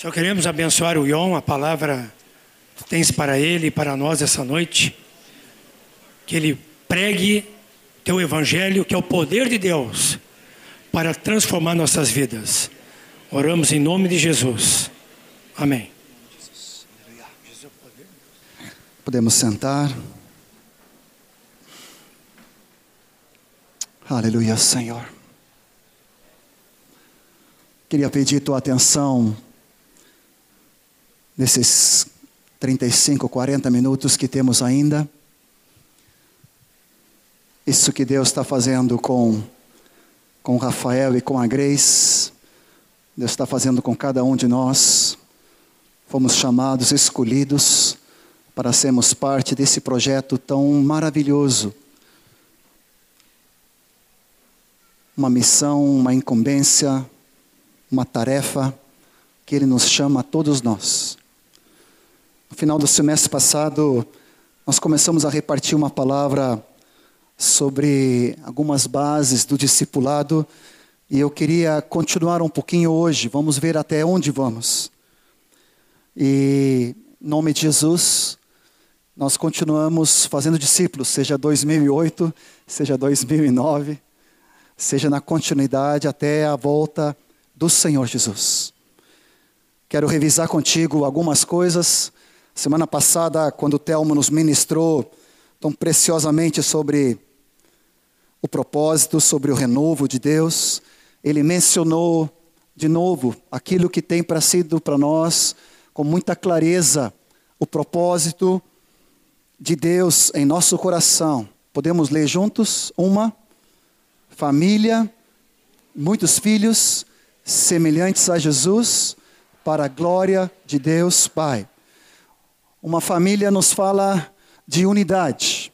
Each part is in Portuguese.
Só queremos abençoar o Ion, a palavra que tens para ele e para nós essa noite. Que ele pregue teu evangelho, que é o poder de Deus para transformar nossas vidas. Oramos em nome de Jesus. Amém. Podemos sentar. Aleluia, Senhor. Queria pedir tua atenção nesses 35, 40 minutos que temos ainda. Isso que Deus está fazendo com, com Rafael e com a Grace, Deus está fazendo com cada um de nós. Fomos chamados, escolhidos para sermos parte desse projeto tão maravilhoso. Uma missão, uma incumbência, uma tarefa que Ele nos chama a todos nós. No final do semestre passado, nós começamos a repartir uma palavra sobre algumas bases do discipulado e eu queria continuar um pouquinho hoje. Vamos ver até onde vamos. E em nome de Jesus, nós continuamos fazendo discípulos, seja 2008, seja 2009, seja na continuidade até a volta do Senhor Jesus. Quero revisar contigo algumas coisas Semana passada, quando o Telmo nos ministrou tão preciosamente sobre o propósito, sobre o renovo de Deus, ele mencionou de novo aquilo que tem para sido para nós com muita clareza o propósito de Deus em nosso coração. Podemos ler juntos? Uma família, muitos filhos semelhantes a Jesus, para a glória de Deus Pai. Uma família nos fala de unidade.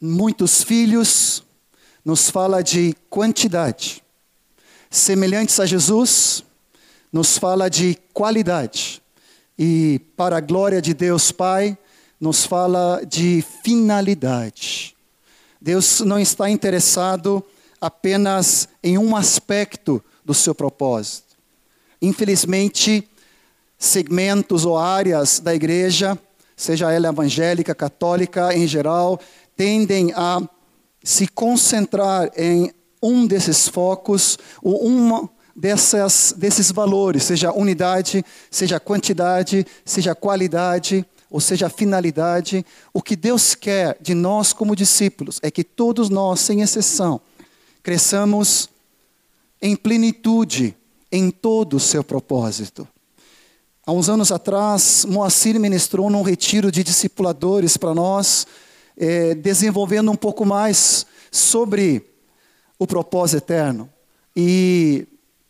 Muitos filhos nos fala de quantidade. Semelhantes a Jesus, nos fala de qualidade. E para a glória de Deus Pai, nos fala de finalidade. Deus não está interessado apenas em um aspecto do seu propósito. Infelizmente, segmentos ou áreas da igreja, seja ela evangélica, católica em geral, tendem a se concentrar em um desses focos, ou uma dessas, desses valores, seja unidade, seja quantidade, seja qualidade, ou seja finalidade. O que Deus quer de nós como discípulos é que todos nós, sem exceção, cresçamos em plenitude em todo o seu propósito. Há uns anos atrás, Moacir ministrou num retiro de discipuladores para nós, é, desenvolvendo um pouco mais sobre o propósito eterno. E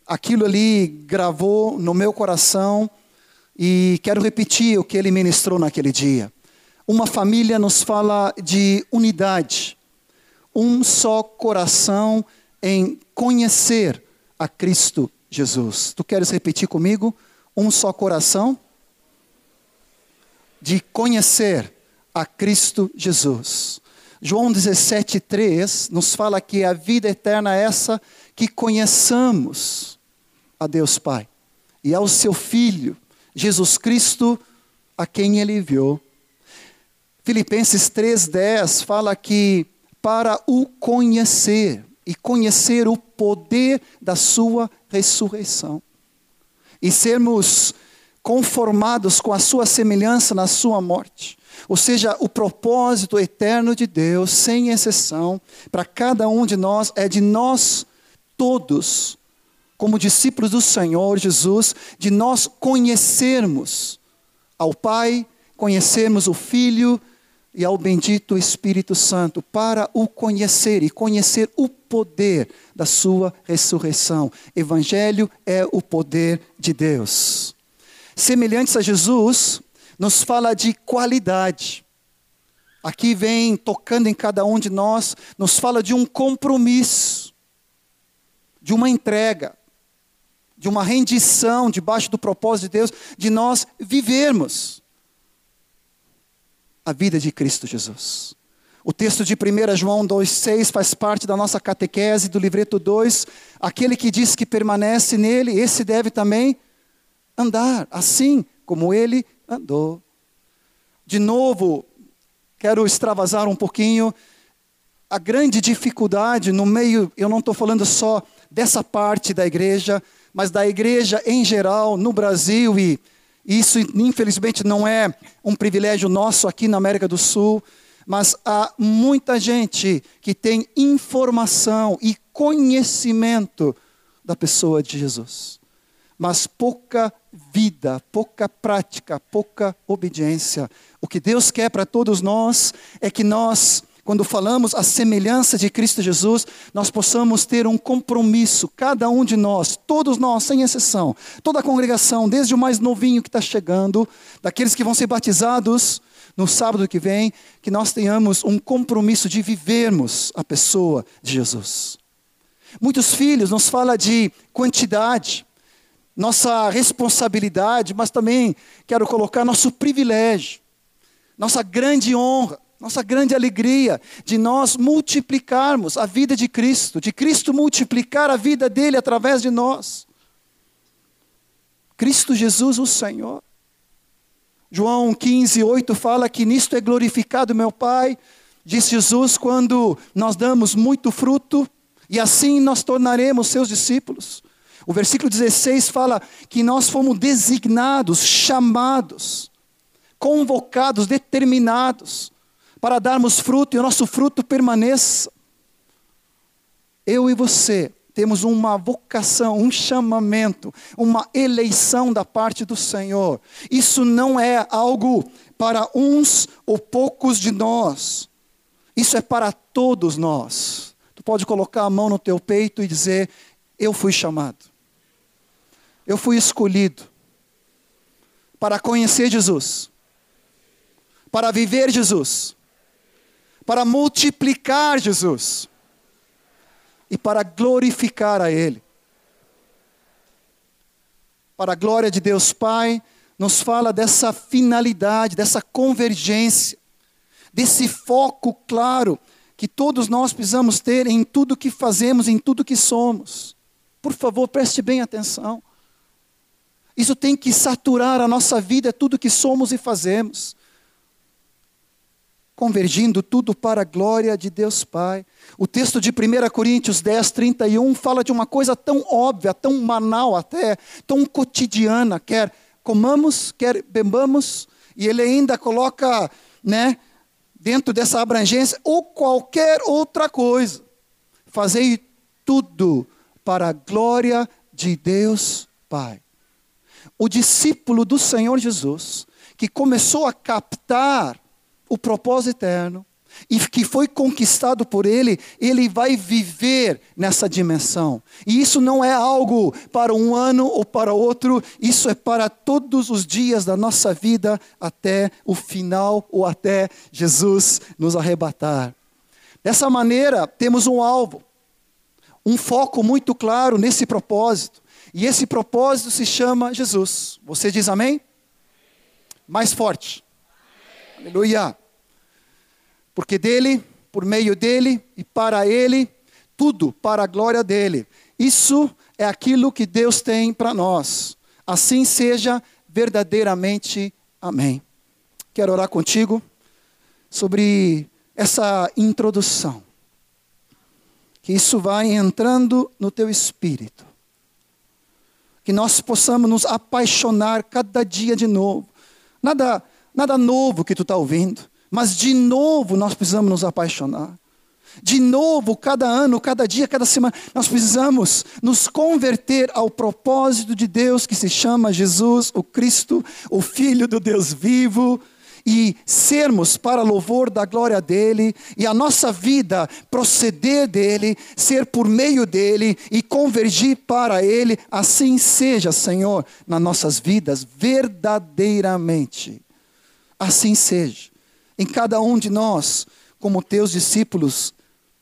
aquilo ali gravou no meu coração e quero repetir o que ele ministrou naquele dia. Uma família nos fala de unidade, um só coração em conhecer a Cristo Jesus. Tu queres repetir comigo? Um só coração, de conhecer a Cristo Jesus. João 17,3 nos fala que a vida eterna é essa que conheçamos a Deus Pai e ao seu Filho, Jesus Cristo, a quem ele enviou. Filipenses 3,10 fala que para o conhecer e conhecer o poder da sua ressurreição e sermos conformados com a sua semelhança na sua morte. Ou seja, o propósito eterno de Deus, sem exceção, para cada um de nós, é de nós todos, como discípulos do Senhor Jesus, de nós conhecermos ao Pai, conhecermos o Filho e ao bendito Espírito Santo, para o conhecer e conhecer o poder da sua ressurreição. Evangelho é o poder de Deus. Semelhantes a Jesus, nos fala de qualidade. Aqui vem tocando em cada um de nós, nos fala de um compromisso, de uma entrega, de uma rendição debaixo do propósito de Deus, de nós vivermos a vida de Cristo Jesus. O texto de 1 João 2,6 faz parte da nossa catequese do livreto 2. Aquele que diz que permanece nele, esse deve também andar assim como ele andou. De novo, quero extravasar um pouquinho. A grande dificuldade no meio, eu não estou falando só dessa parte da igreja, mas da igreja em geral no Brasil e isso infelizmente não é um privilégio nosso aqui na América do Sul, mas há muita gente que tem informação e conhecimento da pessoa de Jesus, mas pouca vida, pouca prática, pouca obediência. O que Deus quer para todos nós é que nós, quando falamos a semelhança de Cristo Jesus, nós possamos ter um compromisso, cada um de nós, todos nós, sem exceção, toda a congregação, desde o mais novinho que está chegando, daqueles que vão ser batizados no sábado que vem, que nós tenhamos um compromisso de vivermos a pessoa de Jesus. Muitos filhos nos fala de quantidade, nossa responsabilidade, mas também quero colocar nosso privilégio, nossa grande honra, nossa grande alegria de nós multiplicarmos a vida de Cristo, de Cristo multiplicar a vida dele através de nós. Cristo Jesus, o Senhor. João 15, 8 fala que nisto é glorificado meu Pai, disse Jesus, quando nós damos muito fruto, e assim nós tornaremos seus discípulos. O versículo 16 fala que nós fomos designados, chamados, convocados, determinados para darmos fruto e o nosso fruto permaneça. Eu e você temos uma vocação, um chamamento, uma eleição da parte do Senhor. Isso não é algo para uns ou poucos de nós. Isso é para todos nós pode colocar a mão no teu peito e dizer: Eu fui chamado. Eu fui escolhido para conhecer Jesus, para viver Jesus, para multiplicar Jesus e para glorificar a Ele. Para a glória de Deus Pai, nos fala dessa finalidade, dessa convergência, desse foco claro que todos nós precisamos ter em tudo que fazemos, em tudo que somos. Por favor, preste bem atenção. Isso tem que saturar a nossa vida, tudo que somos e fazemos. Convergindo tudo para a glória de Deus Pai. O texto de 1 Coríntios 10, 31 fala de uma coisa tão óbvia, tão banal até, tão cotidiana, quer comamos, quer bebamos, e ele ainda coloca, né, dentro dessa abrangência, ou qualquer outra coisa. Fazei tudo para a glória de Deus Pai. O discípulo do Senhor Jesus, que começou a captar o propósito eterno, e que foi conquistado por Ele, ele vai viver nessa dimensão. E isso não é algo para um ano ou para outro, isso é para todos os dias da nossa vida até o final ou até Jesus nos arrebatar. Dessa maneira, temos um alvo, um foco muito claro nesse propósito. E esse propósito se chama Jesus. Você diz amém? Mais forte. Aleluia porque dele, por meio dele e para ele, tudo para a glória dele. Isso é aquilo que Deus tem para nós. Assim seja verdadeiramente. Amém. Quero orar contigo sobre essa introdução. Que isso vai entrando no teu espírito. Que nós possamos nos apaixonar cada dia de novo. Nada, nada novo que tu está ouvindo. Mas de novo nós precisamos nos apaixonar. De novo, cada ano, cada dia, cada semana, nós precisamos nos converter ao propósito de Deus que se chama Jesus, o Cristo, o Filho do Deus vivo, e sermos para louvor da glória dele, e a nossa vida proceder dele, ser por meio dele e convergir para ele, assim seja, Senhor, nas nossas vidas, verdadeiramente. Assim seja em cada um de nós, como teus discípulos,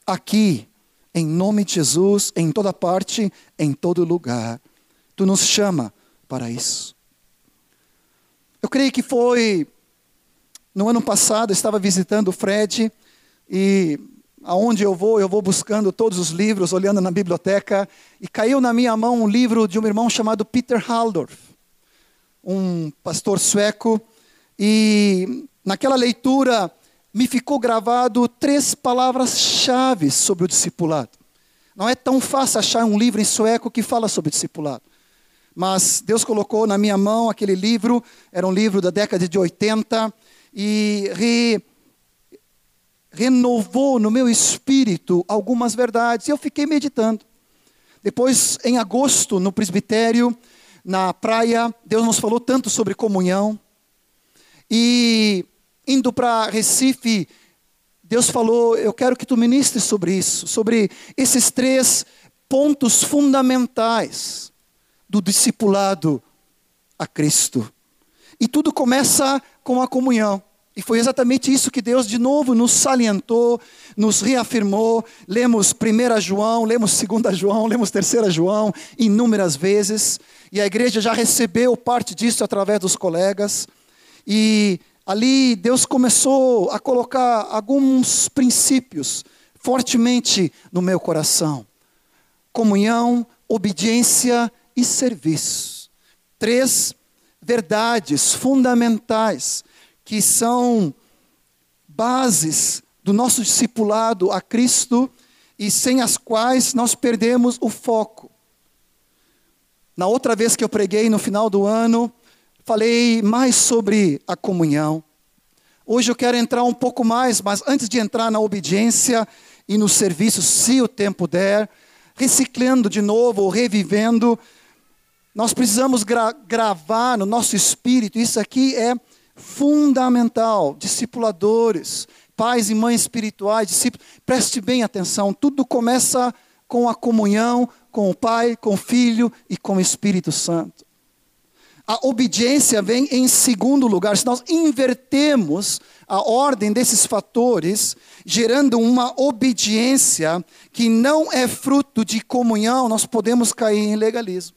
aqui, em nome de Jesus, em toda parte, em todo lugar. Tu nos chama para isso. Eu creio que foi no ano passado, eu estava visitando o Fred e aonde eu vou, eu vou buscando todos os livros, olhando na biblioteca, e caiu na minha mão um livro de um irmão chamado Peter Haldorf. um pastor sueco, e naquela leitura me ficou gravado três palavras-chave sobre o discipulado. Não é tão fácil achar um livro em sueco que fala sobre discipulado. Mas Deus colocou na minha mão aquele livro, era um livro da década de 80, e re, renovou no meu espírito algumas verdades. E eu fiquei meditando. Depois, em agosto, no presbitério, na praia, Deus nos falou tanto sobre comunhão. E indo para Recife, Deus falou: Eu quero que tu ministres sobre isso, sobre esses três pontos fundamentais do discipulado a Cristo. E tudo começa com a comunhão. E foi exatamente isso que Deus de novo nos salientou, nos reafirmou. Lemos 1 João, lemos 2 João, lemos 3 João inúmeras vezes. E a igreja já recebeu parte disso através dos colegas. E ali Deus começou a colocar alguns princípios fortemente no meu coração: comunhão, obediência e serviço. Três verdades fundamentais que são bases do nosso discipulado a Cristo e sem as quais nós perdemos o foco. Na outra vez que eu preguei no final do ano, falei mais sobre a comunhão. Hoje eu quero entrar um pouco mais, mas antes de entrar na obediência e no serviço, se o tempo der, reciclando de novo, ou revivendo, nós precisamos gra gravar no nosso espírito, isso aqui é fundamental. Discipuladores, pais e mães espirituais, discípulos, preste bem atenção, tudo começa com a comunhão com o Pai, com o Filho e com o Espírito Santo. A obediência vem em segundo lugar. Se nós invertemos a ordem desses fatores, gerando uma obediência que não é fruto de comunhão, nós podemos cair em legalismo.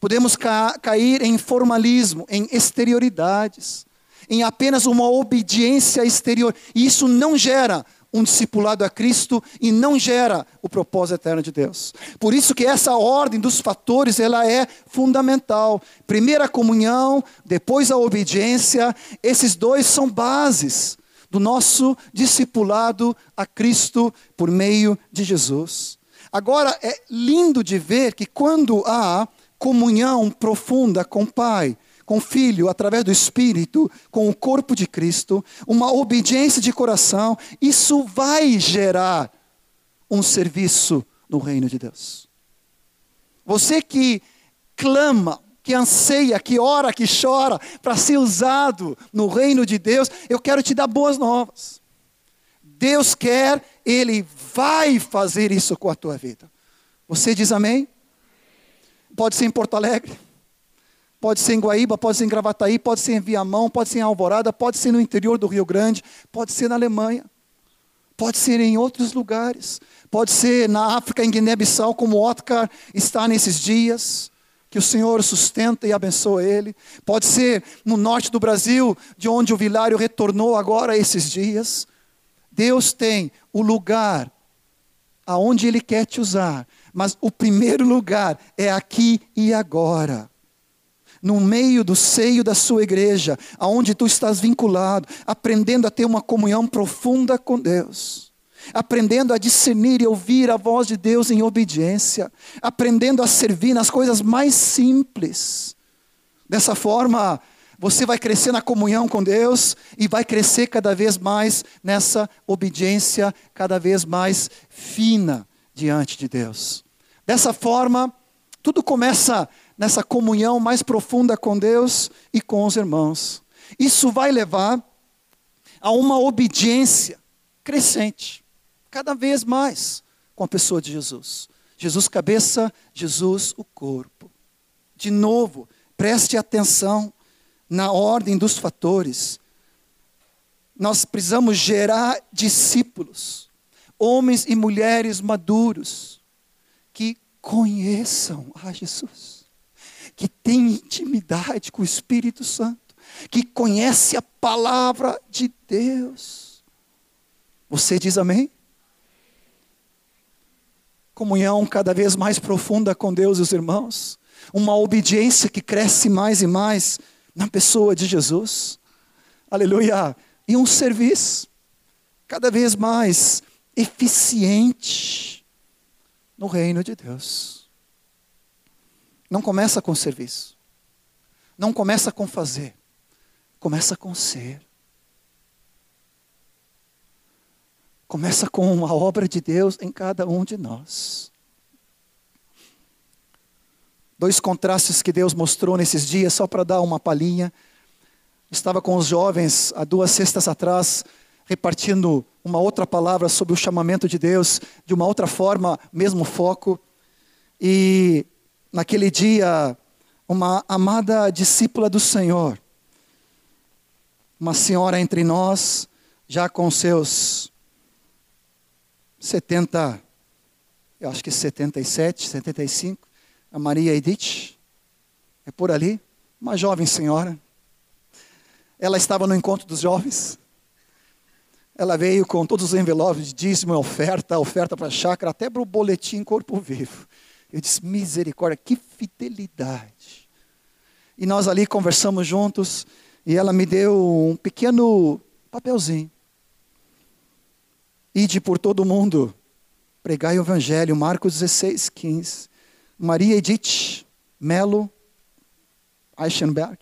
Podemos ca cair em formalismo, em exterioridades em apenas uma obediência exterior. E isso não gera um discipulado a Cristo e não gera o propósito eterno de Deus. Por isso que essa ordem dos fatores, ela é fundamental. Primeiro a comunhão, depois a obediência, esses dois são bases do nosso discipulado a Cristo por meio de Jesus. Agora é lindo de ver que quando há comunhão profunda com o Pai, com o Filho, através do Espírito, com o corpo de Cristo, uma obediência de coração, isso vai gerar um serviço no reino de Deus. Você que clama, que anseia, que ora, que chora para ser usado no reino de Deus, eu quero te dar boas novas. Deus quer, Ele vai fazer isso com a tua vida. Você diz amém? Pode ser em Porto Alegre Pode ser em Guaíba, pode ser em Gravataí, pode ser em Viamão, pode ser em Alvorada, pode ser no interior do Rio Grande, pode ser na Alemanha, pode ser em outros lugares, pode ser na África, em Guiné-Bissau, como Otcar está nesses dias, que o Senhor sustenta e abençoa ele. Pode ser no norte do Brasil, de onde o Vilário retornou agora esses dias. Deus tem o lugar aonde Ele quer te usar, mas o primeiro lugar é aqui e agora no meio do seio da sua igreja, aonde tu estás vinculado, aprendendo a ter uma comunhão profunda com Deus, aprendendo a discernir e ouvir a voz de Deus em obediência, aprendendo a servir nas coisas mais simples. Dessa forma, você vai crescer na comunhão com Deus e vai crescer cada vez mais nessa obediência cada vez mais fina diante de Deus. Dessa forma, tudo começa nessa comunhão mais profunda com Deus e com os irmãos. Isso vai levar a uma obediência crescente, cada vez mais com a pessoa de Jesus. Jesus cabeça, Jesus o corpo. De novo, preste atenção na ordem dos fatores. Nós precisamos gerar discípulos, homens e mulheres maduros que conheçam a Jesus que tem intimidade com o Espírito Santo, que conhece a palavra de Deus. Você diz amém? Comunhão cada vez mais profunda com Deus e os irmãos. uma obediência que cresce mais e mais na pessoa de Jesus. Aleluia! E um serviço cada vez mais eficiente no reino de Deus. Não começa com serviço. Não começa com fazer. Começa com ser. Começa com a obra de Deus em cada um de nós. Dois contrastes que Deus mostrou nesses dias, só para dar uma palhinha. Estava com os jovens há duas sextas atrás, repartindo uma outra palavra sobre o chamamento de Deus, de uma outra forma, mesmo foco. E naquele dia, uma amada discípula do Senhor, uma senhora entre nós, já com seus 70, eu acho que 77, 75, a Maria Edith, é por ali, uma jovem senhora. Ela estava no encontro dos jovens. Ela veio com todos os envelopes de dízimo, oferta, oferta para a chácara, até para o boletim corpo vivo. Eu disse, misericórdia, que fidelidade. E nós ali conversamos juntos, e ela me deu um pequeno papelzinho. Ide por todo mundo, pregai o evangelho, Marcos 16, 15. Maria Edith Melo Eichenberg,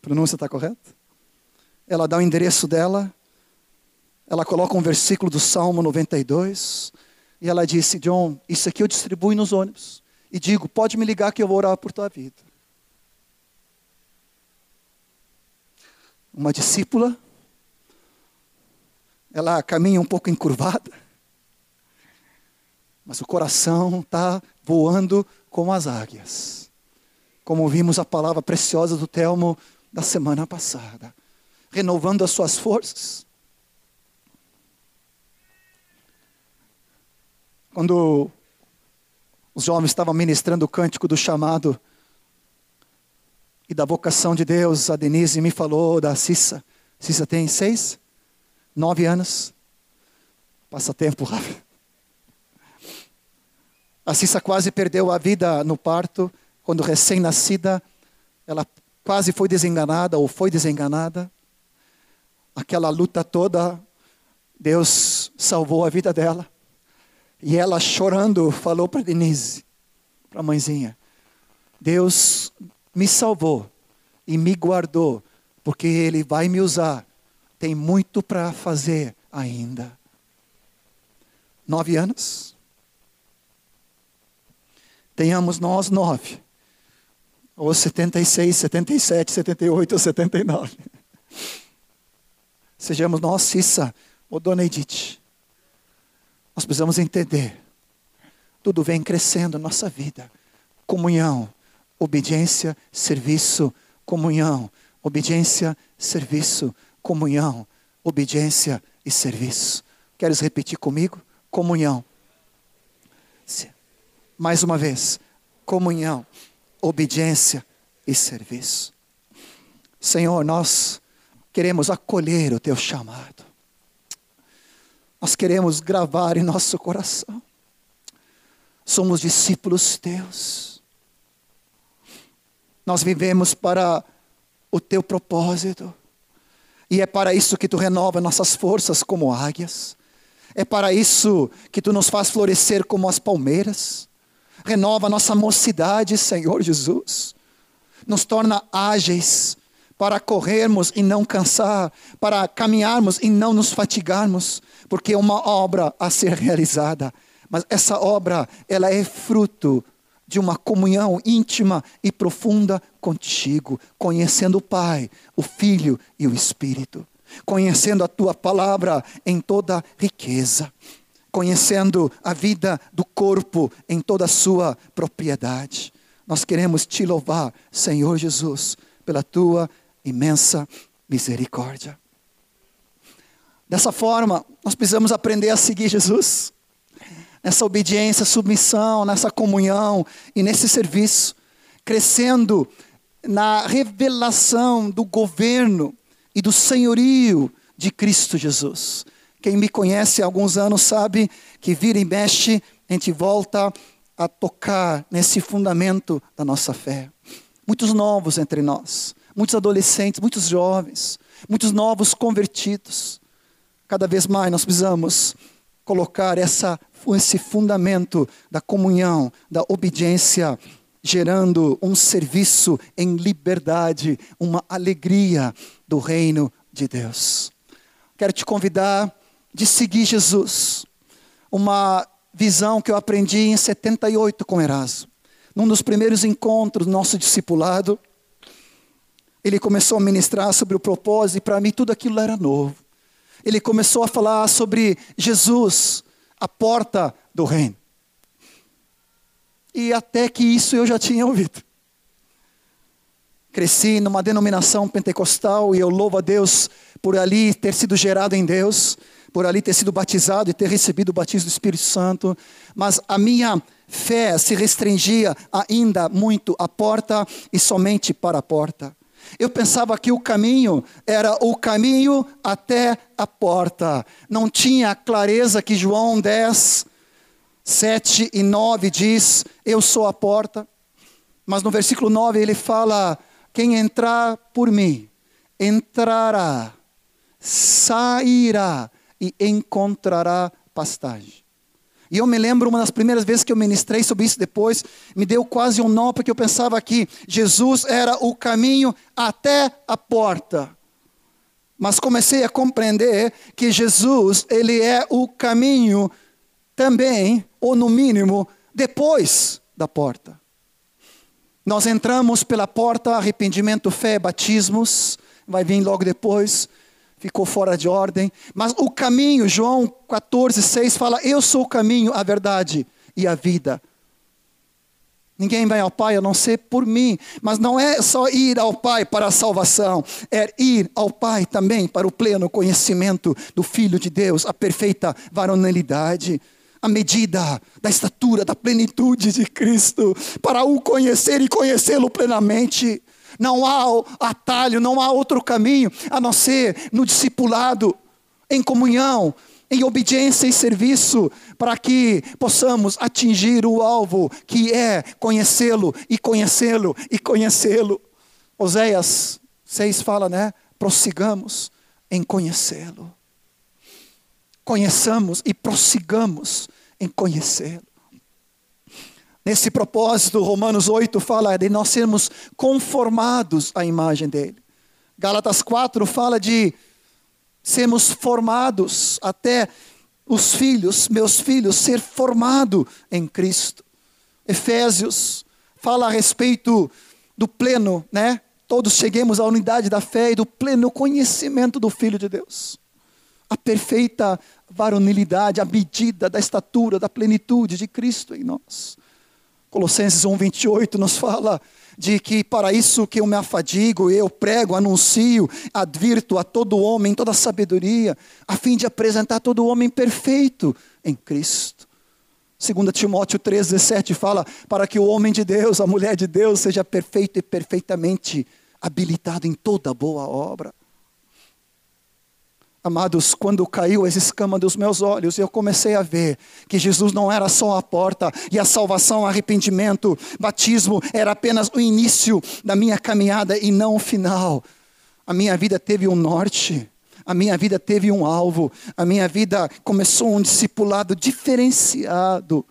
pronúncia está correta? Ela dá o endereço dela, ela coloca um versículo do Salmo 92, e ela disse: John, isso aqui eu distribuo nos ônibus. E digo: pode me ligar que eu vou orar por tua vida. Uma discípula ela caminha um pouco encurvada, mas o coração está voando como as águias. Como vimos a palavra preciosa do Telmo da semana passada, renovando as suas forças. Quando os jovens estavam ministrando o cântico do chamado e da vocação de Deus, a Denise me falou da Cissa. Cissa tem seis? Nove anos. Passa tempo. A Cissa quase perdeu a vida no parto, quando recém-nascida, ela quase foi desenganada ou foi desenganada. Aquela luta toda, Deus salvou a vida dela. E ela chorando falou para Denise, para a mãezinha: Deus me salvou e me guardou, porque Ele vai me usar tem muito para fazer ainda. Nove anos. Tenhamos nós nove. Ou 76, 77, 78 ou 79. Sejamos nós, Cissa ou Dona Edith. Nós precisamos entender. Tudo vem crescendo na nossa vida. Comunhão, obediência, serviço, comunhão, obediência, serviço, comunhão, obediência e serviço. Queres repetir comigo? Comunhão. Mais uma vez, comunhão, obediência e serviço. Senhor, nós queremos acolher o teu chamado. Nós queremos gravar em nosso coração. Somos discípulos teus. Nós vivemos para o teu propósito. E é para isso que tu renova nossas forças como águias. É para isso que tu nos faz florescer como as palmeiras. Renova nossa mocidade, Senhor Jesus. Nos torna ágeis para corrermos e não cansar, para caminharmos e não nos fatigarmos, porque é uma obra a ser realizada. Mas essa obra, ela é fruto de uma comunhão íntima e profunda contigo, conhecendo o Pai, o Filho e o Espírito, conhecendo a tua palavra em toda riqueza, conhecendo a vida do corpo em toda a sua propriedade. Nós queremos te louvar, Senhor Jesus, pela tua imensa misericórdia. Dessa forma, nós precisamos aprender a seguir Jesus nessa obediência, submissão, nessa comunhão e nesse serviço, crescendo na revelação do governo e do senhorio de Cristo Jesus. Quem me conhece há alguns anos sabe que vira e mexe, a gente volta a tocar nesse fundamento da nossa fé. Muitos novos entre nós, muitos adolescentes, muitos jovens, muitos novos convertidos. Cada vez mais nós precisamos colocar essa, esse fundamento da comunhão, da obediência, gerando um serviço em liberdade, uma alegria do reino de Deus. Quero te convidar de seguir Jesus. Uma visão que eu aprendi em 78 com Erasmo. Num dos primeiros encontros do nosso discipulado, ele começou a ministrar sobre o propósito, e para mim tudo aquilo era novo. Ele começou a falar sobre Jesus, a porta do reino. E até que isso eu já tinha ouvido. Cresci numa denominação pentecostal e eu louvo a Deus por ali ter sido gerado em Deus, por ali ter sido batizado e ter recebido o batismo do Espírito Santo, mas a minha fé se restringia ainda muito à porta e somente para a porta. Eu pensava que o caminho era o caminho até a porta. Não tinha clareza que João 10, 7 e 9 diz: Eu sou a porta. Mas no versículo 9 ele fala: Quem entrar por mim, entrará, sairá e encontrará pastagem. E eu me lembro uma das primeiras vezes que eu ministrei sobre isso depois, me deu quase um nó, porque eu pensava que Jesus era o caminho até a porta. Mas comecei a compreender que Jesus, ele é o caminho também, ou no mínimo, depois da porta. Nós entramos pela porta, arrependimento, fé, batismos, vai vir logo depois ficou fora de ordem. Mas o caminho, João 14, 6 fala: Eu sou o caminho, a verdade e a vida. Ninguém vai ao Pai a não ser por mim. Mas não é só ir ao Pai para a salvação, é ir ao Pai também para o pleno conhecimento do Filho de Deus, a perfeita varonilidade, a medida da estatura, da plenitude de Cristo, para o conhecer e conhecê-lo plenamente. Não há atalho, não há outro caminho a não ser no discipulado, em comunhão, em obediência e serviço, para que possamos atingir o alvo que é conhecê-lo e conhecê-lo e conhecê-lo. Oséias 6 fala, né? Prossigamos em conhecê-lo. Conheçamos e prossigamos em conhecê-lo. Nesse propósito, Romanos 8 fala de nós sermos conformados à imagem dele. Gálatas 4 fala de sermos formados até os filhos, meus filhos, ser formado em Cristo. Efésios fala a respeito do pleno, né? Todos cheguemos à unidade da fé e do pleno conhecimento do Filho de Deus. A perfeita varonilidade, a medida da estatura, da plenitude de Cristo em nós. Colossenses 1, 28 nos fala de que para isso que eu me afadigo, eu prego, anuncio, advirto a todo homem, toda sabedoria, a fim de apresentar todo homem perfeito em Cristo. 2 Timóteo 3,17 fala: para que o homem de Deus, a mulher de Deus, seja perfeito e perfeitamente habilitado em toda boa obra. Amados, quando caiu essa escama dos meus olhos, eu comecei a ver que Jesus não era só a porta, e a salvação, arrependimento, batismo era apenas o início da minha caminhada e não o final. A minha vida teve um norte, a minha vida teve um alvo, a minha vida começou um discipulado diferenciado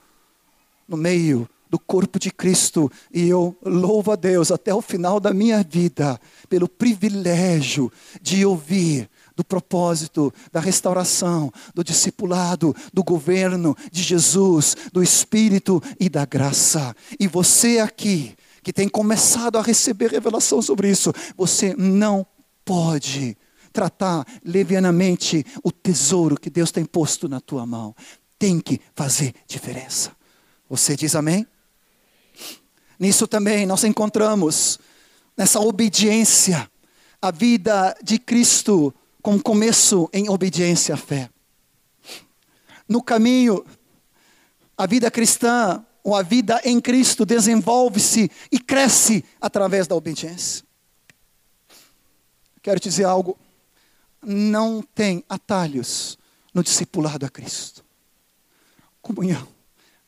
no meio do corpo de Cristo, e eu louvo a Deus até o final da minha vida pelo privilégio de ouvir do propósito, da restauração, do discipulado, do governo de Jesus, do Espírito e da graça. E você aqui, que tem começado a receber revelação sobre isso, você não pode tratar levianamente o tesouro que Deus tem posto na tua mão. Tem que fazer diferença. Você diz amém? Nisso também nós encontramos, nessa obediência, a vida de Cristo com começo em obediência à fé. No caminho, a vida cristã, ou a vida em Cristo, desenvolve-se e cresce através da obediência. Quero dizer algo, não tem atalhos no discipulado a Cristo. Comunhão,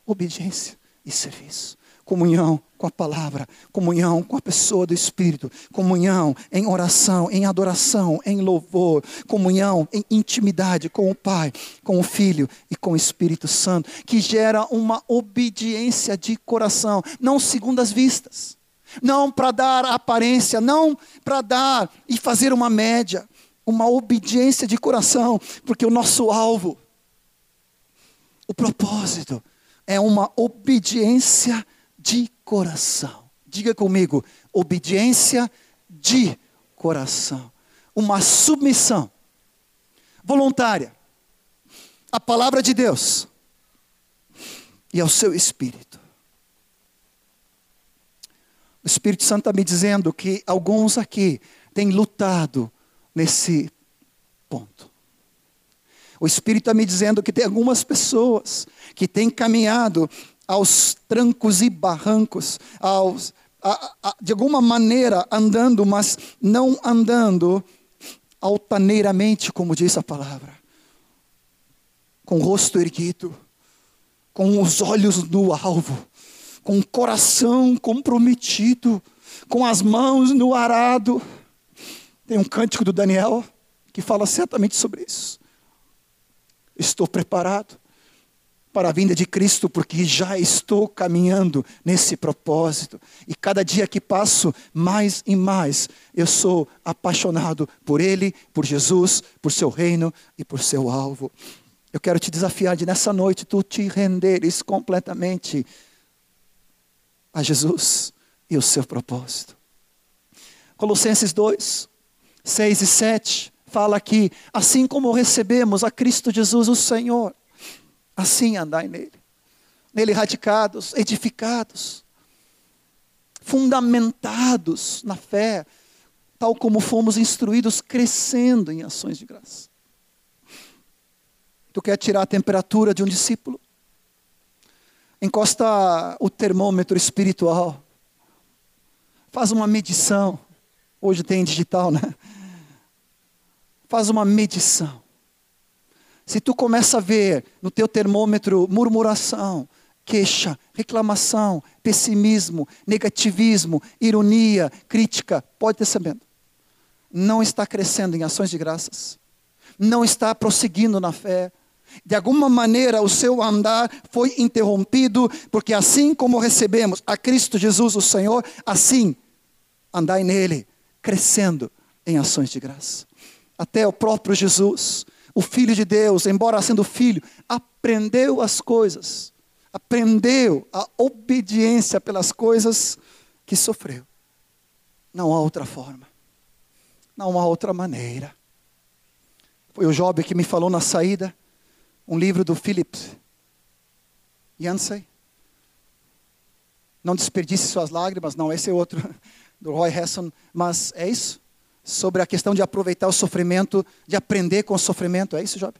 obediência e serviço. Comunhão com a palavra, comunhão com a pessoa do Espírito, comunhão em oração, em adoração, em louvor, comunhão em intimidade com o Pai, com o Filho e com o Espírito Santo, que gera uma obediência de coração, não segundo as vistas, não para dar aparência, não para dar e fazer uma média, uma obediência de coração, porque o nosso alvo, o propósito, é uma obediência de coração. Diga comigo, obediência de coração. Uma submissão voluntária à palavra de Deus e ao seu espírito. O Espírito Santo está me dizendo que alguns aqui têm lutado nesse ponto. O Espírito está me dizendo que tem algumas pessoas que têm caminhado aos trancos e barrancos, aos, a, a, de alguma maneira andando, mas não andando altaneiramente, como diz a palavra, com o rosto erguido, com os olhos no alvo, com o coração comprometido, com as mãos no arado. Tem um cântico do Daniel que fala certamente sobre isso. Estou preparado para a vinda de Cristo, porque já estou caminhando nesse propósito. E cada dia que passo, mais e mais, eu sou apaixonado por Ele, por Jesus, por seu reino e por seu alvo. Eu quero te desafiar de nessa noite tu te renderes completamente a Jesus e o seu propósito. Colossenses 2, 6 e 7 fala que assim como recebemos a Cristo Jesus o Senhor, Assim andai nele. Nele radicados, edificados, fundamentados na fé, tal como fomos instruídos, crescendo em ações de graça. Tu quer tirar a temperatura de um discípulo? Encosta o termômetro espiritual. Faz uma medição. Hoje tem digital, né? Faz uma medição. Se tu começa a ver no teu termômetro murmuração, queixa, reclamação, pessimismo, negativismo, ironia, crítica, pode ter sabendo. Não está crescendo em ações de graças. Não está prosseguindo na fé. De alguma maneira o seu andar foi interrompido, porque assim como recebemos a Cristo Jesus, o Senhor, assim andai nele, crescendo em ações de graça. Até o próprio Jesus o Filho de Deus, embora sendo filho, aprendeu as coisas, aprendeu a obediência pelas coisas que sofreu. Não há outra forma, não há outra maneira. Foi o Job que me falou na saída, um livro do Philip Yancey. Não desperdice suas lágrimas, não, esse é outro, do Roy Hesson, mas é isso sobre a questão de aproveitar o sofrimento, de aprender com o sofrimento. É isso, Job?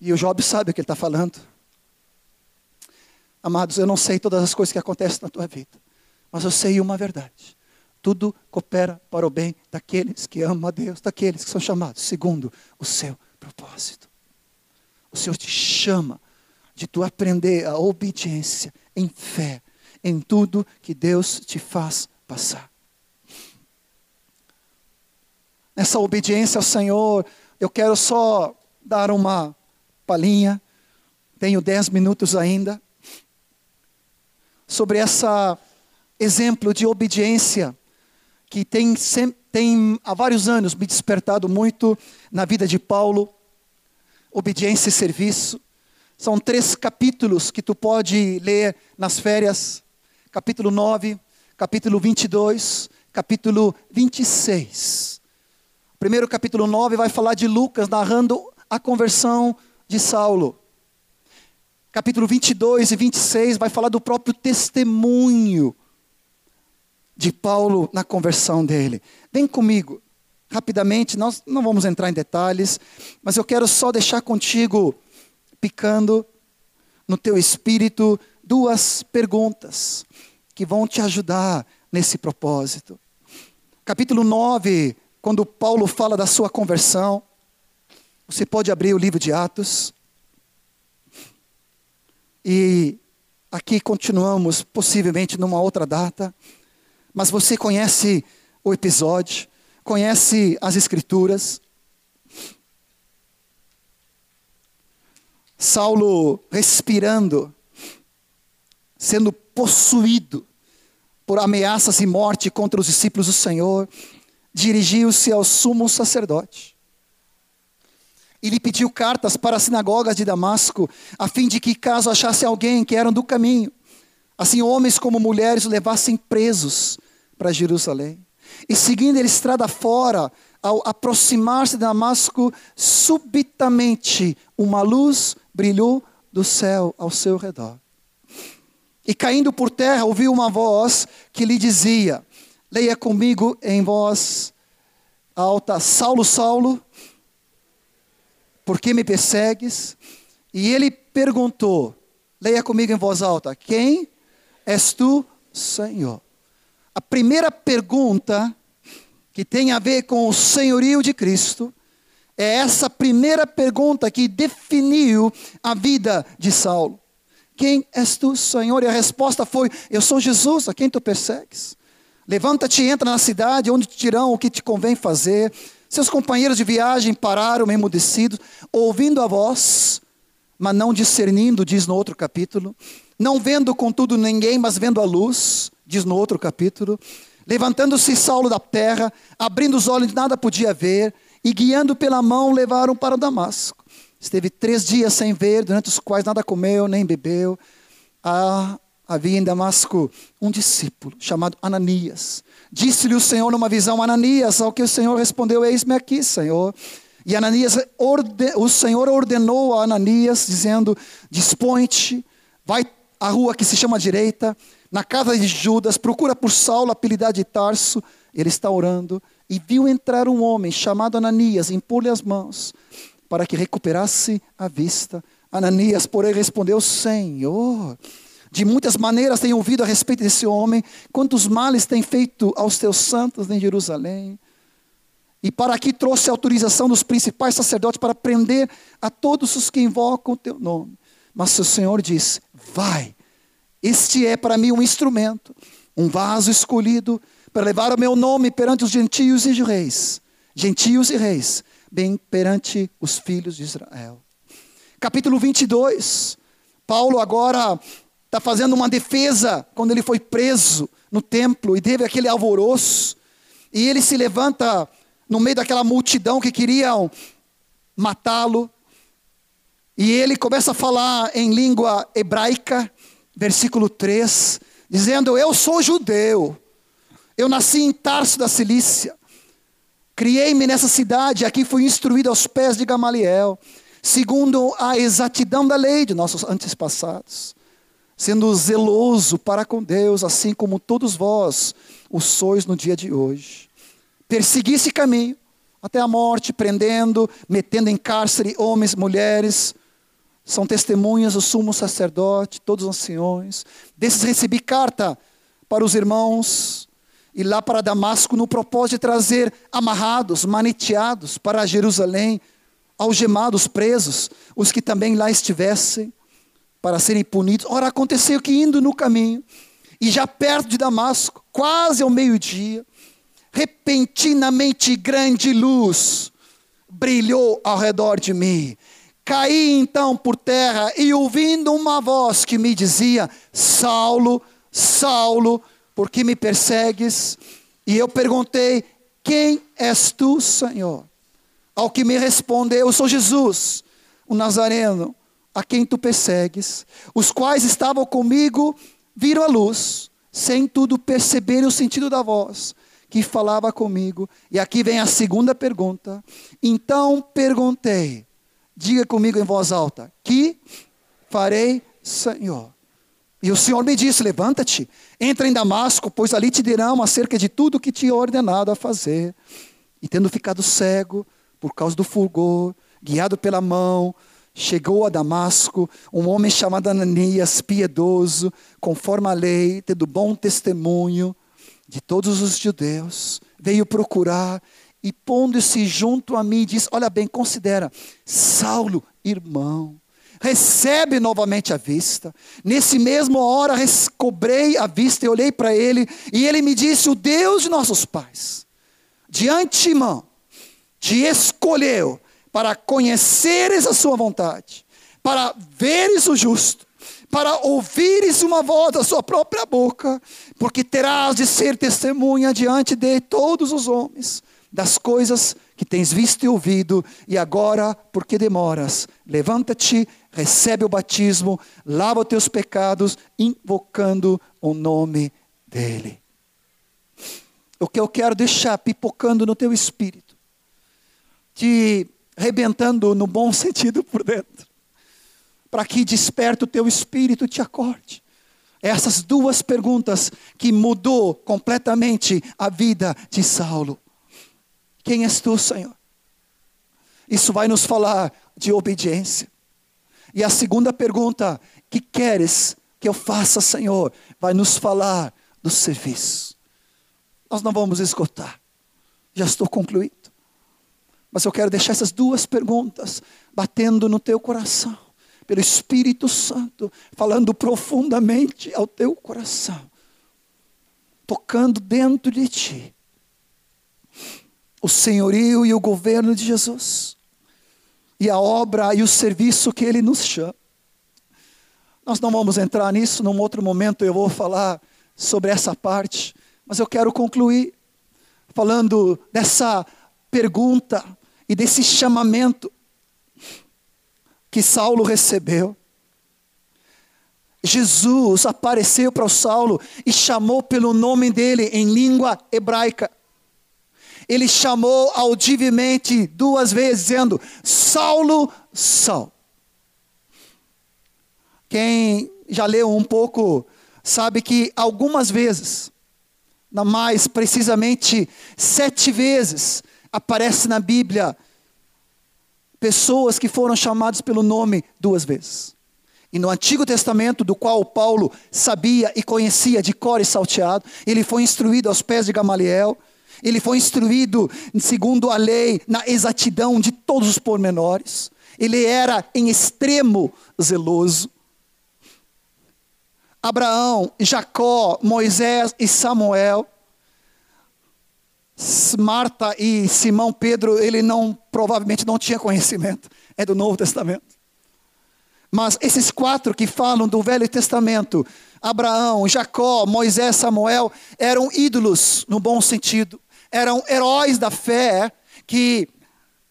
E o Job sabe o que ele está falando. Amados, eu não sei todas as coisas que acontecem na tua vida, mas eu sei uma verdade. Tudo coopera para o bem daqueles que amam a Deus, daqueles que são chamados segundo o seu propósito. O Senhor te chama de tu aprender a obediência em fé em tudo que Deus te faz passar nessa obediência ao Senhor, eu quero só dar uma palhinha, tenho dez minutos ainda, sobre esse exemplo de obediência que tem, tem há vários anos me despertado muito na vida de Paulo, obediência e serviço. São três capítulos que tu pode ler nas férias, capítulo 9, capítulo 22, capítulo 26. Primeiro capítulo 9 vai falar de Lucas narrando a conversão de Saulo. Capítulo 22 e 26 vai falar do próprio testemunho de Paulo na conversão dele. Vem comigo, rapidamente, nós não vamos entrar em detalhes, mas eu quero só deixar contigo, picando no teu espírito, duas perguntas que vão te ajudar nesse propósito. Capítulo 9 quando Paulo fala da sua conversão, você pode abrir o livro de Atos. E aqui continuamos, possivelmente numa outra data, mas você conhece o episódio, conhece as Escrituras. Saulo respirando, sendo possuído por ameaças e morte contra os discípulos do Senhor, dirigiu-se ao sumo sacerdote. E lhe pediu cartas para as sinagogas de Damasco, a fim de que, caso achasse alguém que eram do caminho, assim homens como mulheres o levassem presos para Jerusalém. E seguindo ele estrada fora, ao aproximar-se de Damasco, subitamente uma luz brilhou do céu ao seu redor. E caindo por terra, ouviu uma voz que lhe dizia: Leia comigo em voz alta: Saulo, Saulo, por que me persegues? E ele perguntou: Leia comigo em voz alta: Quem és tu, Senhor? A primeira pergunta que tem a ver com o senhorio de Cristo é essa primeira pergunta que definiu a vida de Saulo. Quem és tu, Senhor? E a resposta foi: Eu sou Jesus, a quem tu persegues. Levanta-te e entra na cidade, onde te dirão o que te convém fazer. Seus companheiros de viagem pararam emudecidos, ouvindo a voz, mas não discernindo, diz no outro capítulo. Não vendo, contudo, ninguém, mas vendo a luz, diz no outro capítulo. Levantando-se Saulo da terra, abrindo os olhos, nada podia ver, e guiando pela mão, levaram para Damasco. Esteve três dias sem ver, durante os quais nada comeu nem bebeu. Ah, havia em Damasco um discípulo chamado Ananias. Disse-lhe o Senhor numa visão, Ananias, ao que o Senhor respondeu: Eis-me aqui, Senhor. E Ananias, o Senhor ordenou a Ananias, dizendo: Dispõe-te, vai à rua que se chama direita, na casa de Judas, procura por Saulo, apelidado de Tarso. Ele está orando e viu entrar um homem chamado Ananias, impor-lhe as mãos para que recuperasse a vista. Ananias, porém, respondeu: Senhor, de muitas maneiras tenho ouvido a respeito desse homem, quantos males tem feito aos teus santos em Jerusalém. E para aqui trouxe a autorização dos principais sacerdotes para prender a todos os que invocam o teu nome. Mas o Senhor diz: Vai, este é para mim um instrumento, um vaso escolhido para levar o meu nome perante os gentios e reis, gentios e reis, bem perante os filhos de Israel. Capítulo 22. Paulo agora está fazendo uma defesa quando ele foi preso no templo e teve aquele alvoroço. E ele se levanta no meio daquela multidão que queriam matá-lo. E ele começa a falar em língua hebraica, versículo 3, dizendo: Eu sou judeu, eu nasci em Tarso da Cilícia, Criei-me nessa cidade, aqui fui instruído aos pés de Gamaliel, segundo a exatidão da lei de nossos antepassados, sendo zeloso para com Deus, assim como todos vós o sois no dia de hoje. Persegui esse caminho até a morte, prendendo, metendo em cárcere homens, mulheres, são testemunhas o sumo sacerdote, todos os anciões. Desses recebi carta para os irmãos e lá para Damasco no propósito de trazer amarrados, maneteados para Jerusalém, algemados, presos, os que também lá estivessem, para serem punidos. Ora, aconteceu que indo no caminho, e já perto de Damasco, quase ao meio-dia, repentinamente grande luz brilhou ao redor de mim. Caí então por terra e ouvindo uma voz que me dizia: Saulo, Saulo, por que me persegues? E eu perguntei: Quem és tu, Senhor? Ao que me respondeu: Eu sou Jesus, o Nazareno, a quem tu persegues. Os quais estavam comigo viram a luz, sem tudo perceberem o sentido da voz que falava comigo. E aqui vem a segunda pergunta. Então perguntei, diga comigo em voz alta: Que farei, Senhor? E o Senhor me disse: Levanta-te, entra em Damasco, pois ali te dirão acerca de tudo o que te ordenado a fazer. E tendo ficado cego, por causa do fulgor, guiado pela mão, chegou a Damasco um homem chamado Ananias, piedoso, conforme a lei, tendo bom testemunho de todos os judeus, veio procurar e pondo-se junto a mim, disse: Olha bem, considera, Saulo, irmão, recebe novamente a vista. Nesse mesmo hora, recobrei a vista e olhei para ele, e ele me disse: O Deus de nossos pais, de antemão, te escolheu para conheceres a sua vontade, para veres o justo, para ouvires uma voz da sua própria boca, porque terás de ser testemunha diante de todos os homens das coisas que tens visto e ouvido, e agora, por que demoras? Levanta-te, recebe o batismo, lava os teus pecados, invocando o nome dEle. O que eu quero deixar pipocando no teu espírito, te rebentando no bom sentido por dentro, para que desperte o teu espírito te acorde. Essas duas perguntas que mudou completamente a vida de Saulo. Quem és tu, Senhor? Isso vai nos falar de obediência. E a segunda pergunta, que queres que eu faça, Senhor? Vai nos falar do serviço. Nós não vamos esgotar. Já estou concluído. Mas eu quero deixar essas duas perguntas batendo no teu coração, pelo Espírito Santo, falando profundamente ao teu coração, tocando dentro de ti o senhorio e o governo de Jesus, e a obra e o serviço que ele nos chama. Nós não vamos entrar nisso, num outro momento eu vou falar sobre essa parte, mas eu quero concluir falando dessa pergunta e desse chamamento que Saulo recebeu. Jesus apareceu para o Saulo e chamou pelo nome dele em língua hebraica ele chamou audivelmente duas vezes, dizendo: Saulo, Saulo. Quem já leu um pouco sabe que algumas vezes, mais precisamente sete vezes, aparece na Bíblia pessoas que foram chamadas pelo nome duas vezes. E no Antigo Testamento, do qual Paulo sabia e conhecia de cor e salteado, ele foi instruído aos pés de Gamaliel. Ele foi instruído segundo a lei, na exatidão de todos os pormenores. Ele era em extremo zeloso. Abraão, Jacó, Moisés e Samuel. Marta e Simão Pedro, ele não provavelmente não tinha conhecimento, é do Novo Testamento. Mas esses quatro que falam do Velho Testamento, Abraão, Jacó, Moisés, Samuel, eram ídolos no bom sentido eram heróis da fé que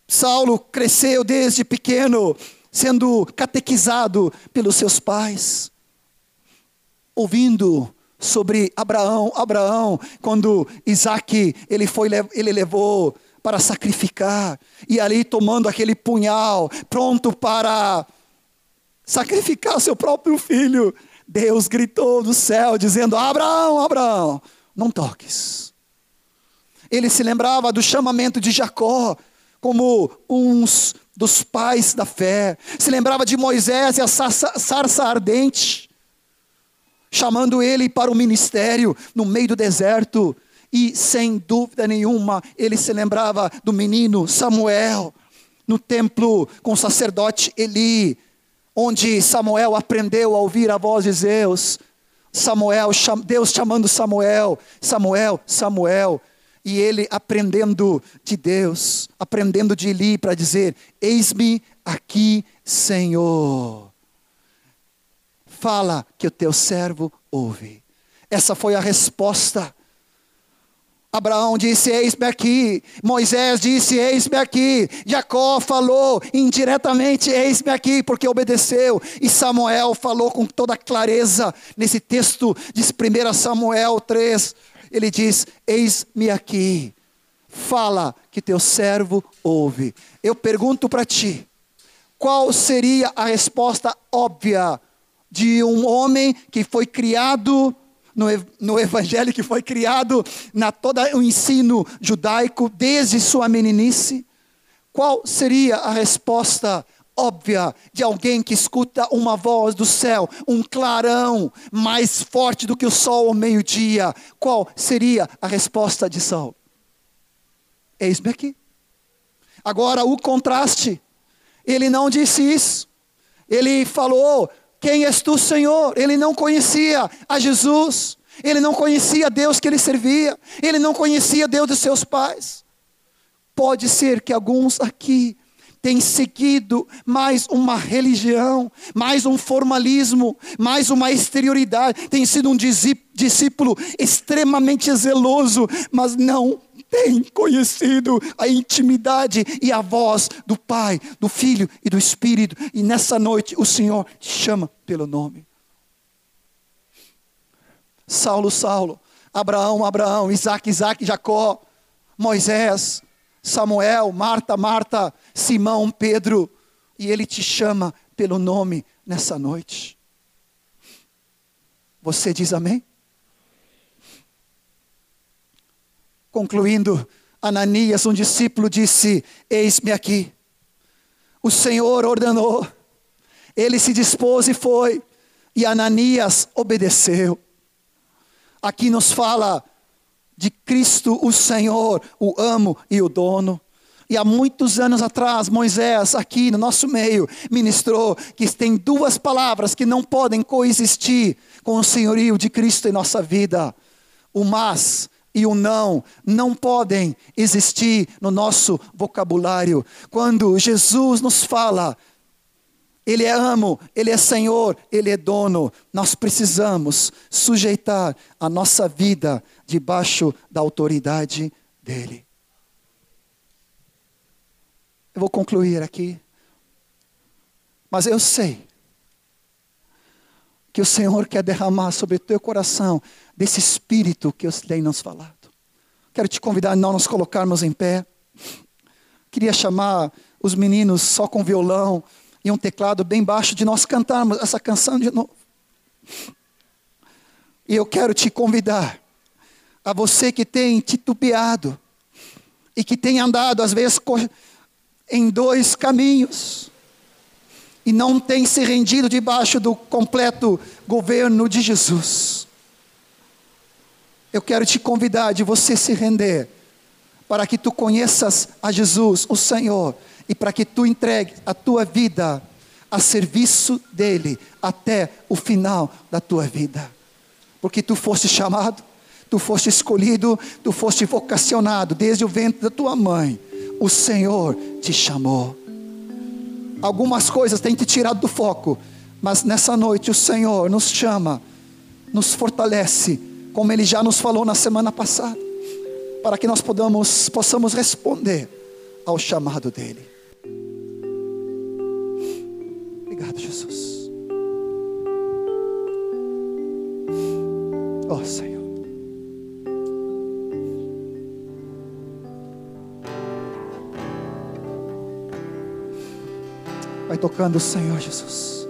Saulo cresceu desde pequeno, sendo catequizado pelos seus pais, ouvindo sobre Abraão, Abraão, quando Isaac ele foi ele levou para sacrificar e ali tomando aquele punhal, pronto para sacrificar seu próprio filho, Deus gritou do céu dizendo: Abraão, Abraão, não toques ele se lembrava do chamamento de Jacó como uns dos pais da fé. Se lembrava de Moisés e a sarça ardente, chamando ele para o ministério no meio do deserto. E sem dúvida nenhuma, ele se lembrava do menino Samuel no templo com o sacerdote Eli, onde Samuel aprendeu a ouvir a voz de Deus. Samuel, Deus chamando Samuel, Samuel, Samuel, e ele aprendendo de Deus, aprendendo de Eli para dizer: Eis-me aqui, Senhor. Fala que o teu servo ouve. Essa foi a resposta. Abraão disse: Eis-me aqui. Moisés disse: Eis-me aqui. Jacó falou indiretamente: Eis-me aqui, porque obedeceu. E Samuel falou com toda clareza nesse texto de 1 Samuel 3 ele diz: Eis-me aqui, fala que teu servo ouve. Eu pergunto para ti, qual seria a resposta óbvia de um homem que foi criado no, no evangelho, que foi criado na todo o ensino judaico desde sua meninice? Qual seria a resposta óbvia de alguém que escuta uma voz do céu, um clarão mais forte do que o sol ao meio-dia, qual seria a resposta de Saul? Eis-me aqui. Agora, o contraste. Ele não disse isso. Ele falou: Quem és tu, Senhor? Ele não conhecia a Jesus, ele não conhecia Deus que ele servia, ele não conhecia Deus dos seus pais. Pode ser que alguns aqui tem seguido mais uma religião, mais um formalismo, mais uma exterioridade, tem sido um discípulo extremamente zeloso, mas não tem conhecido a intimidade e a voz do Pai, do Filho e do Espírito, e nessa noite o Senhor te chama pelo nome. Saulo, Saulo, Abraão, Abraão, Isaac, Isaac, Jacó, Moisés, Samuel, Marta, Marta, Simão, Pedro, e ele te chama pelo nome nessa noite. Você diz amém? Concluindo, Ananias, um discípulo, disse: Eis-me aqui. O Senhor ordenou, ele se dispôs e foi, e Ananias obedeceu. Aqui nos fala de Cristo, o Senhor, o amo e o dono. E há muitos anos atrás, Moisés, aqui no nosso meio, ministrou que tem duas palavras que não podem coexistir com o senhorio de Cristo em nossa vida: o mas e o não não podem existir no nosso vocabulário. Quando Jesus nos fala, ele é amo, Ele é Senhor, Ele é dono. Nós precisamos sujeitar a nossa vida debaixo da autoridade dEle. Eu vou concluir aqui. Mas eu sei que o Senhor quer derramar sobre o teu coração desse espírito que eu tenho nos falado. Quero te convidar a não nos colocarmos em pé. Queria chamar os meninos só com violão e um teclado bem baixo de nós cantarmos essa canção de novo. E eu quero te convidar, a você que tem titubeado e que tem andado às vezes em dois caminhos e não tem se rendido debaixo do completo governo de Jesus. Eu quero te convidar de você se render para que tu conheças a Jesus, o Senhor, e para que tu entregue a tua vida a serviço dele até o final da tua vida. Porque tu foste chamado, tu foste escolhido, tu foste vocacionado desde o ventre da tua mãe. O Senhor te chamou. Algumas coisas têm te tirado do foco, mas nessa noite o Senhor nos chama, nos fortalece, como ele já nos falou na semana passada, para que nós podamos, possamos responder ao chamado dele. Obrigado, Jesus. Oh, Senhor. Vai tocando o Senhor Jesus.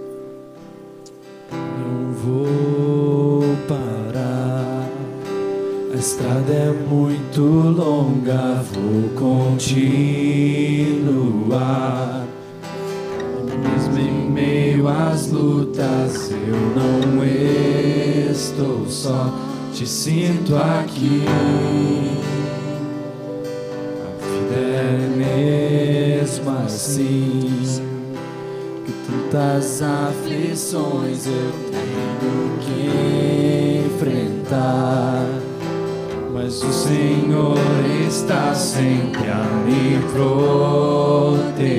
Não vou parar. A estrada é muito longa, vou continuar meio às lutas, eu não estou só, te sinto aqui. A vida é mesmo assim, que tantas aflições eu tenho que enfrentar. Mas o Senhor está sempre a me proteger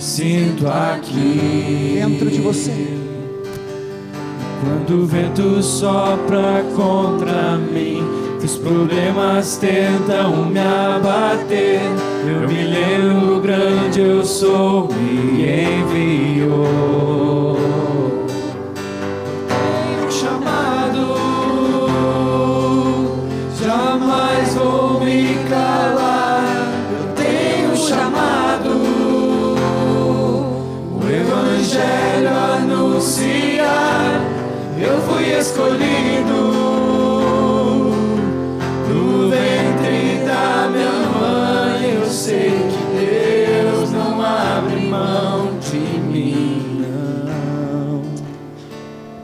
sinto aqui dentro de você. Quando o vento sopra contra mim, os problemas tentam me abater. Eu me lembro grande eu sou me enviou. Tenho chamado, jamais vou me calar. Eu tenho chamado evangelho anunciar. Eu fui escolhido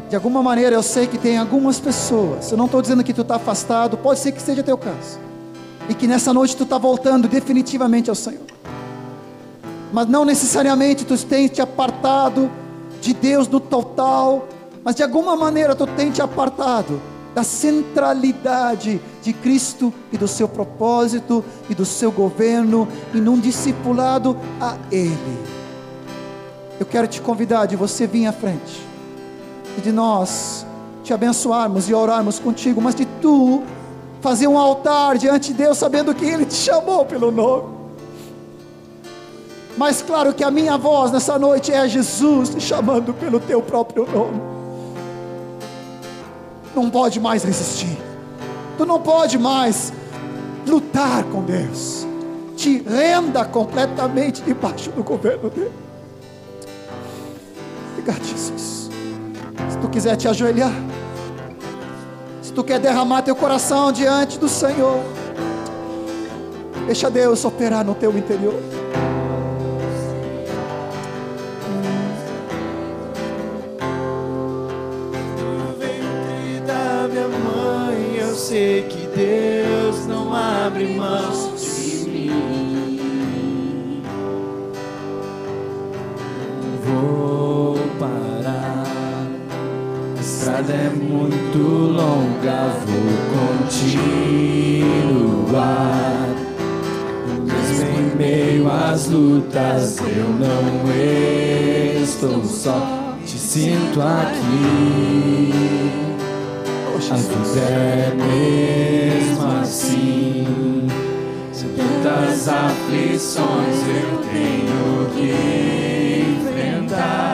De alguma maneira eu sei que tem algumas pessoas. Eu não estou dizendo que tu está afastado. Pode ser que seja teu caso. E que nessa noite tu está voltando definitivamente ao Senhor. mas não necessariamente tu tens te apartado de Deus no total, mas de alguma maneira tu tens te apartado da centralidade de Cristo e do seu propósito e do seu governo e num discipulado a Ele. Eu quero te convidar de você vir à frente e de nós te abençoarmos e orarmos contigo, mas de tu fazer um altar diante de Deus, sabendo que Ele te chamou pelo nome. Mas claro que a minha voz nessa noite é Jesus te chamando pelo teu próprio nome. Não pode mais resistir. Tu não pode mais lutar com Deus. Te renda completamente debaixo do governo dele. Obrigado, Jesus. Se tu quiser te ajoelhar, se tu quer derramar teu coração diante do Senhor, deixa Deus operar no teu interior. sei que Deus não abre mão a estrada é muito longa, vou continuar. Mesmo em meio às lutas, eu não estou só, te sinto aqui. A vida é mesmo assim. Se tantas aflições eu tenho que enfrentar,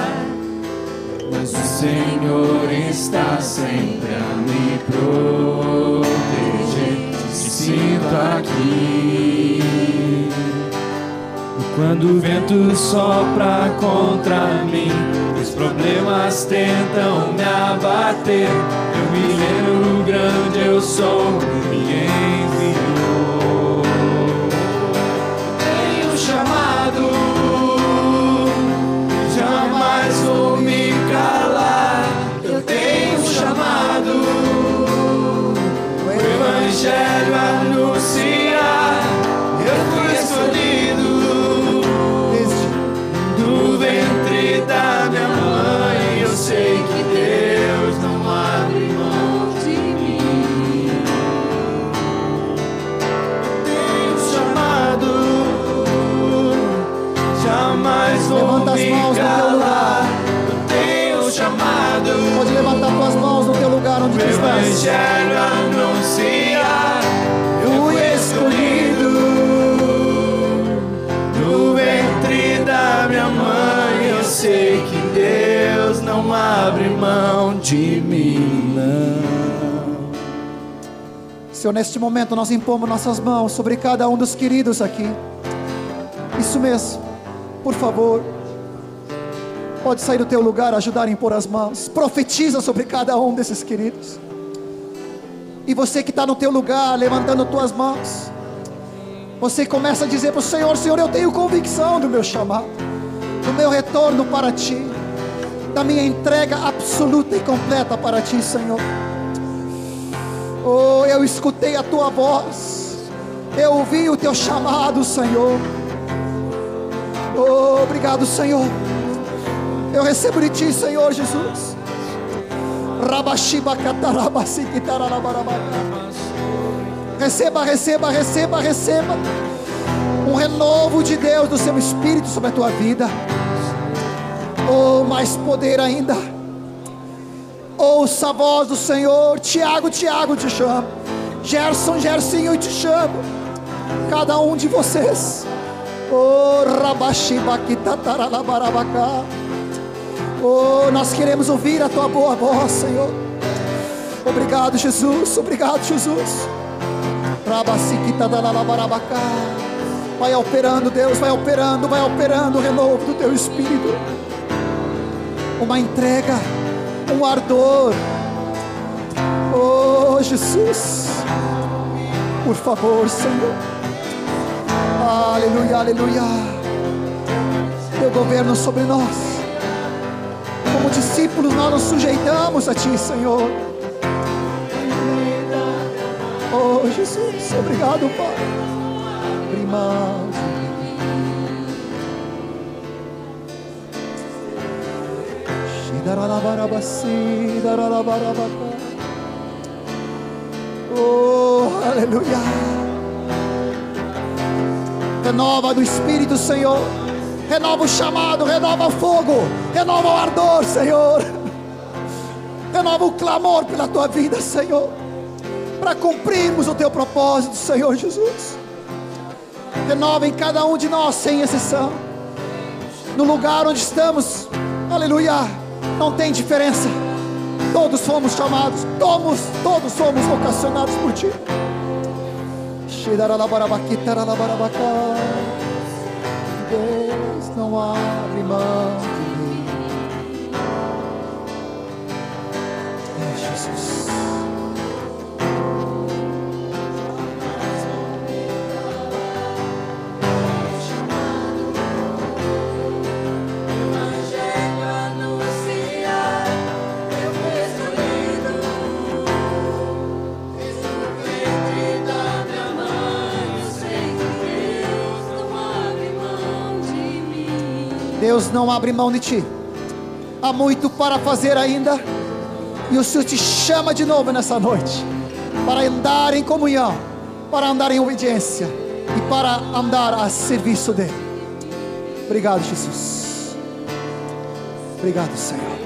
o Senhor está sempre a me proteger. Te sinto aqui. E quando o vento sopra contra mim, os problemas tentam me abater. Eu me lembro grande eu sou, me enviou. Evangelho anunciar. Eu fui escolhido do ventre da minha mãe. Eu sei que Deus não abre mão de mim. Tenho chamado, jamais vou Levanta as mãos no teu calar. lugar. Eu tenho chamado. Pode levantar tuas mãos no teu lugar onde O tu estás. Evangelho anunciar, de mim, não. Senhor, neste momento nós impomos nossas mãos sobre cada um dos queridos aqui. Isso mesmo. Por favor. Pode sair do teu lugar, ajudar a impor as mãos. Profetiza sobre cada um desses queridos. E você que está no teu lugar, levantando tuas mãos. Você começa a dizer para o Senhor: Senhor, eu tenho convicção do meu chamado, do meu retorno para ti, da minha entrega absoluta e completa para ti, Senhor. Oh, eu escutei a tua voz, eu ouvi o teu chamado, Senhor. Oh, obrigado, Senhor. Eu recebo de ti, Senhor Jesus. Receba, receba, receba, receba um renovo de Deus do seu espírito sobre a tua vida. Oh, mais poder ainda. Ouça a voz do Senhor. Tiago, Tiago te chama. Gerson, Gersinho te chamo. Cada um de vocês. Oh. Oh, nós queremos ouvir a tua boa voz, Senhor. Obrigado, Jesus. Obrigado, Jesus. Vai operando, Deus, vai operando, vai operando o renovo do teu espírito. Uma entrega, um ardor. Oh, Jesus. Por favor, Senhor. Aleluia, aleluia. Teu governo sobre nós. Como discípulos, nós nos sujeitamos a Ti, Senhor. Oh, Jesus, obrigado, Pai. Primado. Oh, aleluia. Renova do Espírito, Senhor. Renova o chamado, renova o fogo, renova o ardor, Senhor. Renova o clamor pela tua vida, Senhor. Para cumprirmos o teu propósito, Senhor Jesus. Renova em cada um de nós, sem exceção. No lugar onde estamos, aleluia, não tem diferença. Todos fomos chamados, todos, todos somos vocacionados por Ti. Deus não abre mão de mim. É Jesus. Deus não abre mão de ti. Há muito para fazer ainda. E o Senhor te chama de novo nessa noite. Para andar em comunhão. Para andar em obediência. E para andar a serviço dEle. Obrigado, Jesus. Obrigado, Senhor.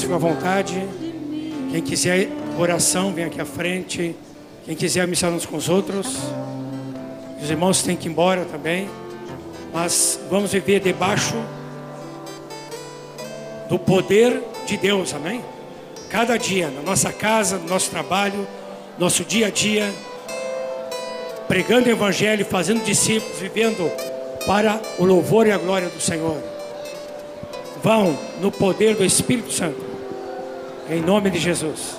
Ficam à vontade. Quem quiser oração, vem aqui à frente. Quem quiser missar uns com os outros. Os irmãos têm que ir embora também. Mas vamos viver debaixo do poder de Deus, amém? Cada dia, na nossa casa, no nosso trabalho, nosso dia a dia, pregando o Evangelho, fazendo discípulos, vivendo para o louvor e a glória do Senhor. Vão no poder do Espírito Santo, em nome de Jesus.